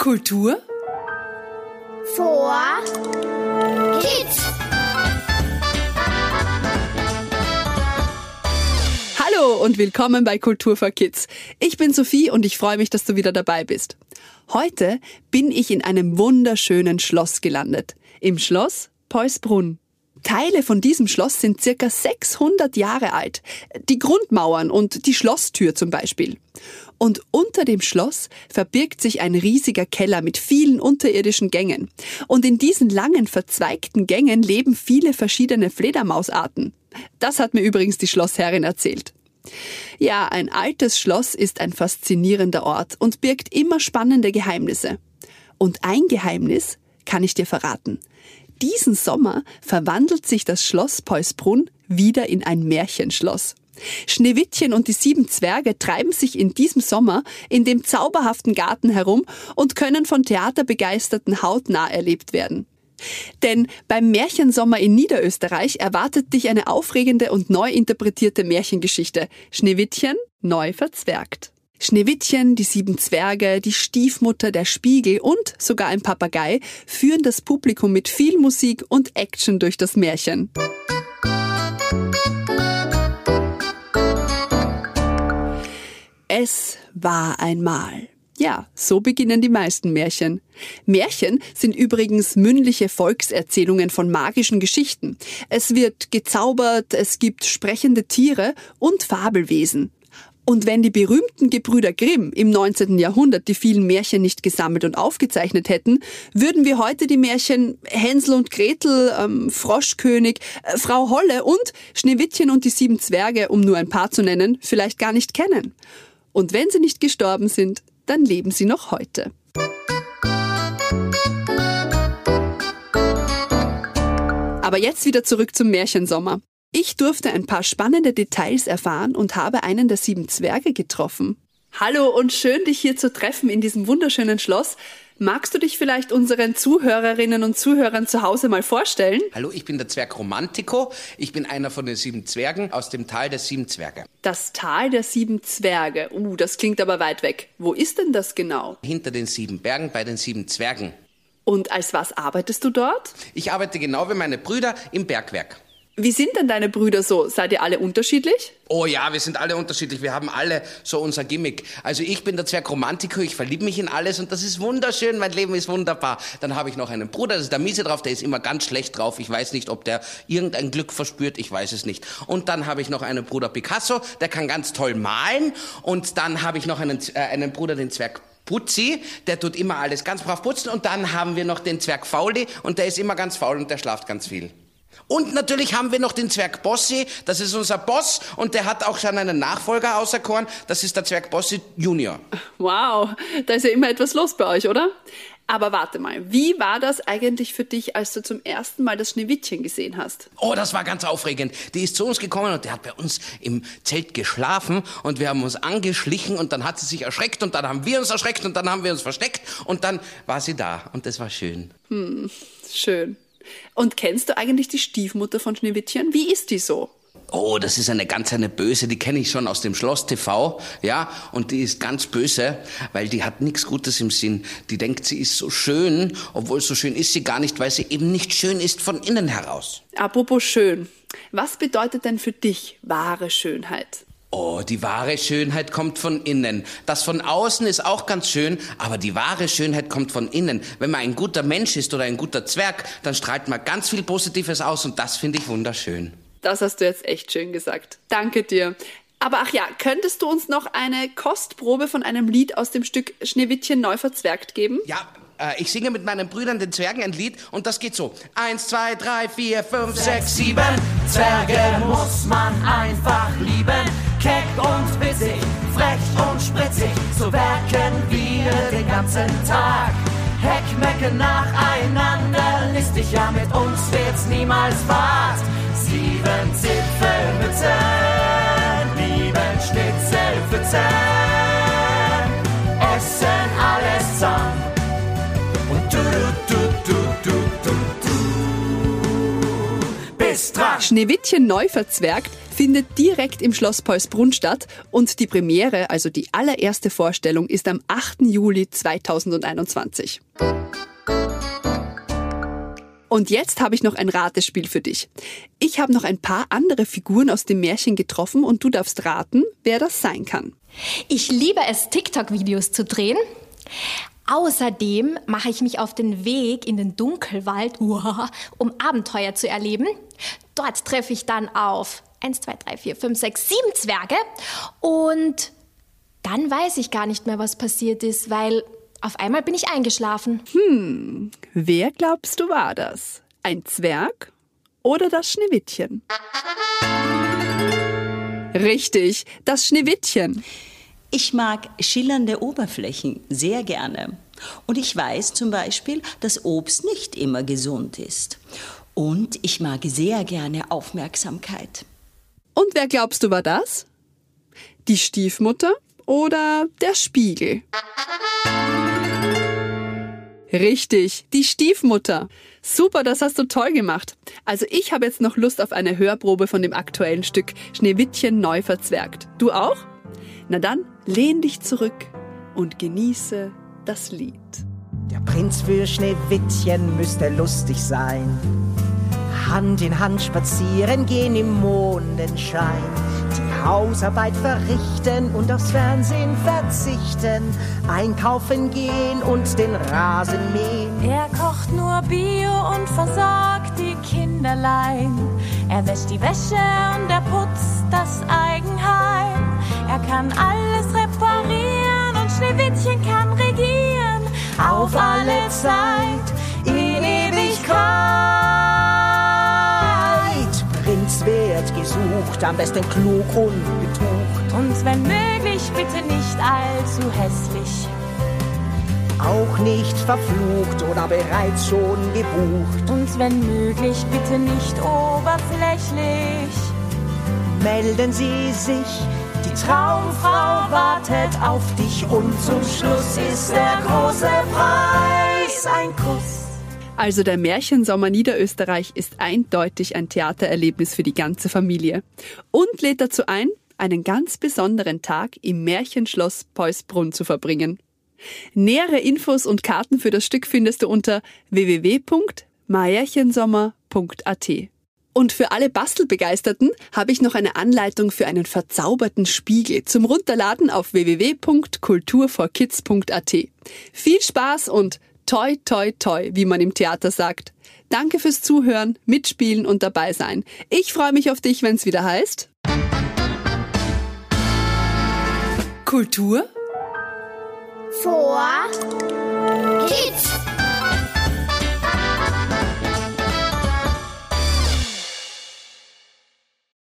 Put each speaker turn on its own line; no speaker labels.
Kultur
vor Kids.
Hallo und willkommen bei Kultur for Kids. Ich bin Sophie und ich freue mich, dass du wieder dabei bist. Heute bin ich in einem wunderschönen Schloss gelandet. Im Schloss Peusbrunn. Teile von diesem Schloss sind circa 600 Jahre alt. Die Grundmauern und die Schlosstür zum Beispiel. Und unter dem Schloss verbirgt sich ein riesiger Keller mit vielen unterirdischen Gängen. Und in diesen langen, verzweigten Gängen leben viele verschiedene Fledermausarten. Das hat mir übrigens die Schlossherrin erzählt. Ja, ein altes Schloss ist ein faszinierender Ort und birgt immer spannende Geheimnisse. Und ein Geheimnis kann ich dir verraten. Diesen Sommer verwandelt sich das Schloss Peusbrunn wieder in ein Märchenschloss. Schneewittchen und die sieben Zwerge treiben sich in diesem Sommer in dem zauberhaften Garten herum und können von Theaterbegeisterten hautnah erlebt werden. Denn beim Märchensommer in Niederösterreich erwartet dich eine aufregende und neu interpretierte Märchengeschichte. Schneewittchen neu verzwergt. Schneewittchen, die sieben Zwerge, die Stiefmutter, der Spiegel und sogar ein Papagei führen das Publikum mit viel Musik und Action durch das Märchen. Es war einmal. Ja, so beginnen die meisten Märchen. Märchen sind übrigens mündliche Volkserzählungen von magischen Geschichten. Es wird gezaubert, es gibt sprechende Tiere und Fabelwesen. Und wenn die berühmten Gebrüder Grimm im 19. Jahrhundert die vielen Märchen nicht gesammelt und aufgezeichnet hätten, würden wir heute die Märchen Hänsel und Gretel, ähm, Froschkönig, äh, Frau Holle und Schneewittchen und die sieben Zwerge, um nur ein paar zu nennen, vielleicht gar nicht kennen. Und wenn sie nicht gestorben sind, dann leben sie noch heute. Aber jetzt wieder zurück zum Märchensommer. Ich durfte ein paar spannende Details erfahren und habe einen der sieben Zwerge getroffen. Hallo und schön, dich hier zu treffen in diesem wunderschönen Schloss. Magst du dich vielleicht unseren Zuhörerinnen und Zuhörern zu Hause mal vorstellen?
Hallo, ich bin der Zwerg Romantico. Ich bin einer von den sieben Zwergen aus dem Tal der sieben Zwerge.
Das Tal der sieben Zwerge. Uh, das klingt aber weit weg. Wo ist denn das genau?
Hinter den sieben Bergen bei den sieben Zwergen.
Und als was arbeitest du dort?
Ich arbeite genau wie meine Brüder im Bergwerk.
Wie sind denn deine Brüder so? Seid ihr alle unterschiedlich?
Oh ja, wir sind alle unterschiedlich. Wir haben alle so unser Gimmick. Also ich bin der Zwerg Romantiker, ich verliebe mich in alles und das ist wunderschön, mein Leben ist wunderbar. Dann habe ich noch einen Bruder, das ist der Miese drauf, der ist immer ganz schlecht drauf. Ich weiß nicht, ob der irgendein Glück verspürt, ich weiß es nicht. Und dann habe ich noch einen Bruder Picasso, der kann ganz toll malen. Und dann habe ich noch einen, äh, einen Bruder, den Zwerg Putzi, der tut immer alles ganz brav putzen. Und dann haben wir noch den Zwerg Fauli und der ist immer ganz faul und der schlaft ganz viel. Und natürlich haben wir noch den Zwerg Bossi, das ist unser Boss und der hat auch schon einen Nachfolger auserkoren, das ist der Zwerg Bossi Junior.
Wow, da ist ja immer etwas los bei euch, oder? Aber warte mal, wie war das eigentlich für dich, als du zum ersten Mal das Schneewittchen gesehen hast?
Oh, das war ganz aufregend. Die ist zu uns gekommen und der hat bei uns im Zelt geschlafen und wir haben uns angeschlichen und dann hat sie sich erschreckt und dann haben wir uns erschreckt und dann haben wir uns versteckt und dann war sie da und das war schön.
Hm, schön. Und kennst du eigentlich die Stiefmutter von Schneewittchen? Wie ist die so?
Oh, das ist eine ganz eine böse, die kenne ich schon aus dem Schloss TV, ja, und die ist ganz böse, weil die hat nichts Gutes im Sinn. Die denkt, sie ist so schön, obwohl so schön ist sie gar nicht, weil sie eben nicht schön ist von innen heraus.
Apropos schön, was bedeutet denn für dich wahre Schönheit?
Oh, die wahre Schönheit kommt von innen. Das von außen ist auch ganz schön, aber die wahre Schönheit kommt von innen. Wenn man ein guter Mensch ist oder ein guter Zwerg, dann strahlt man ganz viel Positives aus und das finde ich wunderschön.
Das hast du jetzt echt schön gesagt. Danke dir. Aber ach ja, könntest du uns noch eine Kostprobe von einem Lied aus dem Stück Schneewittchen neu verzwergt geben?
Ja, äh, ich singe mit meinen Brüdern den Zwergen ein Lied und das geht so. Eins, zwei, drei, vier, fünf, sechs, sieben.
Zwerge muss man einfach lieben. Keck und bissig, frech und spritzig, so werken wir den ganzen Tag. Heckmecke nacheinander, listig, ja mit uns wird's niemals Bad. Sieben Zipfelmützen, lieben Schnitzelpfützen, essen alles zusammen. Und du, du, du, du, du, du, du, bist dran.
Schneewittchen neu verzwergt findet direkt im Schloss Paulsbrunn statt und die Premiere, also die allererste Vorstellung, ist am 8. Juli 2021. Und jetzt habe ich noch ein Ratespiel für dich. Ich habe noch ein paar andere Figuren aus dem Märchen getroffen und du darfst raten, wer das sein kann.
Ich liebe es, TikTok-Videos zu drehen. Außerdem mache ich mich auf den Weg in den Dunkelwald, um Abenteuer zu erleben. Dort treffe ich dann auf 1, 2, 3, 4, 5, 6, 7 Zwerge und dann weiß ich gar nicht mehr, was passiert ist, weil auf einmal bin ich eingeschlafen.
Hm, wer glaubst du war das? Ein Zwerg oder das Schneewittchen? Richtig, das Schneewittchen.
Ich mag schillernde Oberflächen sehr gerne. Und ich weiß zum Beispiel, dass Obst nicht immer gesund ist. Und ich mag sehr gerne Aufmerksamkeit.
Und wer glaubst du war das? Die Stiefmutter oder der Spiegel? Richtig, die Stiefmutter. Super, das hast du toll gemacht. Also ich habe jetzt noch Lust auf eine Hörprobe von dem aktuellen Stück Schneewittchen neu verzwergt. Du auch? Na dann, lehn dich zurück und genieße das Lied.
Der Prinz für Schneewittchen müsste lustig sein. Hand in Hand spazieren gehen im Mondenschein. Die Hausarbeit verrichten und aufs Fernsehen verzichten. Einkaufen gehen und den Rasen mähen.
Er kocht nur Bio und versorgt die Kinderlein. Er wäscht die Wäsche und er putzt das Eigenheim. Er kann alles reparieren und Schneewittchen kann regieren. Auf alle Zeit, in Ewigkeit.
Wird gesucht, am besten klug und betucht.
Und wenn möglich, bitte nicht allzu hässlich.
Auch nicht verflucht oder bereits schon gebucht.
Und wenn möglich, bitte nicht oberflächlich.
Melden Sie sich, die Traumfrau wartet auf dich und zum Schluss ist der große Preis ein Kuss.
Also der Märchensommer Niederösterreich ist eindeutig ein Theatererlebnis für die ganze Familie und lädt dazu ein, einen ganz besonderen Tag im Märchenschloss Peusbrunn zu verbringen. Nähere Infos und Karten für das Stück findest du unter www.märchensommer.at. Und für alle Bastelbegeisterten habe ich noch eine Anleitung für einen verzauberten Spiegel zum Runterladen auf www.kulturforkids.at. Viel Spaß und toi toi toi, wie man im Theater sagt. Danke fürs Zuhören, Mitspielen und dabei sein. Ich freue mich auf dich, wenn es wieder heißt. Kultur
Vor Kids.